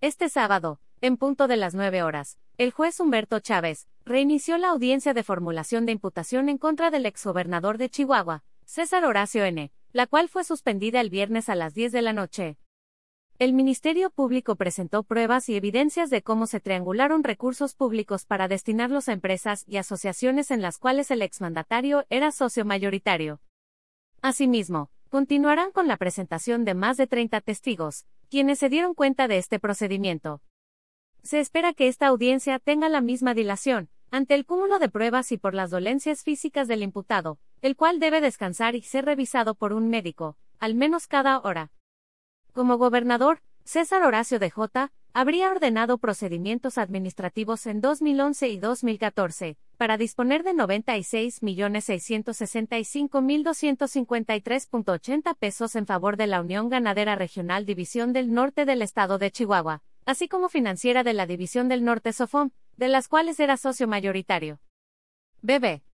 Este sábado, en punto de las 9 horas, el juez Humberto Chávez reinició la audiencia de formulación de imputación en contra del exgobernador de Chihuahua, César Horacio N., la cual fue suspendida el viernes a las 10 de la noche. El Ministerio Público presentó pruebas y evidencias de cómo se triangularon recursos públicos para destinarlos a empresas y asociaciones en las cuales el exmandatario era socio mayoritario. Asimismo, continuarán con la presentación de más de 30 testigos, quienes se dieron cuenta de este procedimiento. Se espera que esta audiencia tenga la misma dilación, ante el cúmulo de pruebas y por las dolencias físicas del imputado, el cual debe descansar y ser revisado por un médico, al menos cada hora. Como gobernador, César Horacio de J. habría ordenado procedimientos administrativos en 2011 y 2014, para disponer de 96.665.253.80 pesos en favor de la Unión Ganadera Regional División del Norte del Estado de Chihuahua, así como financiera de la División del Norte Sofom, de las cuales era socio mayoritario. BB.